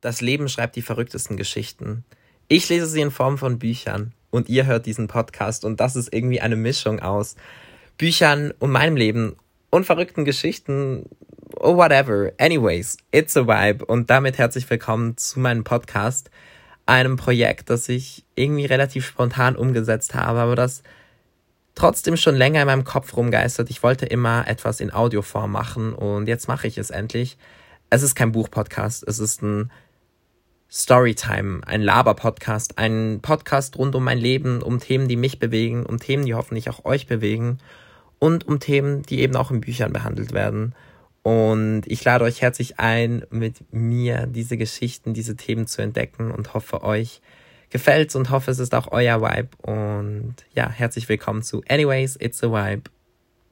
Das Leben schreibt die verrücktesten Geschichten. Ich lese sie in Form von Büchern und ihr hört diesen Podcast und das ist irgendwie eine Mischung aus Büchern und meinem Leben und verrückten Geschichten. Oh, whatever. Anyways, it's a vibe und damit herzlich willkommen zu meinem Podcast, einem Projekt, das ich irgendwie relativ spontan umgesetzt habe, aber das trotzdem schon länger in meinem Kopf rumgeistert. Ich wollte immer etwas in Audioform machen und jetzt mache ich es endlich. Es ist kein Buchpodcast, es ist ein Storytime, ein Laber-Podcast, ein Podcast rund um mein Leben, um Themen, die mich bewegen, um Themen, die hoffentlich auch euch bewegen und um Themen, die eben auch in Büchern behandelt werden. Und ich lade euch herzlich ein, mit mir diese Geschichten, diese Themen zu entdecken und hoffe, euch gefällt's und hoffe, es ist auch euer Vibe. Und ja, herzlich willkommen zu Anyways, It's a Vibe.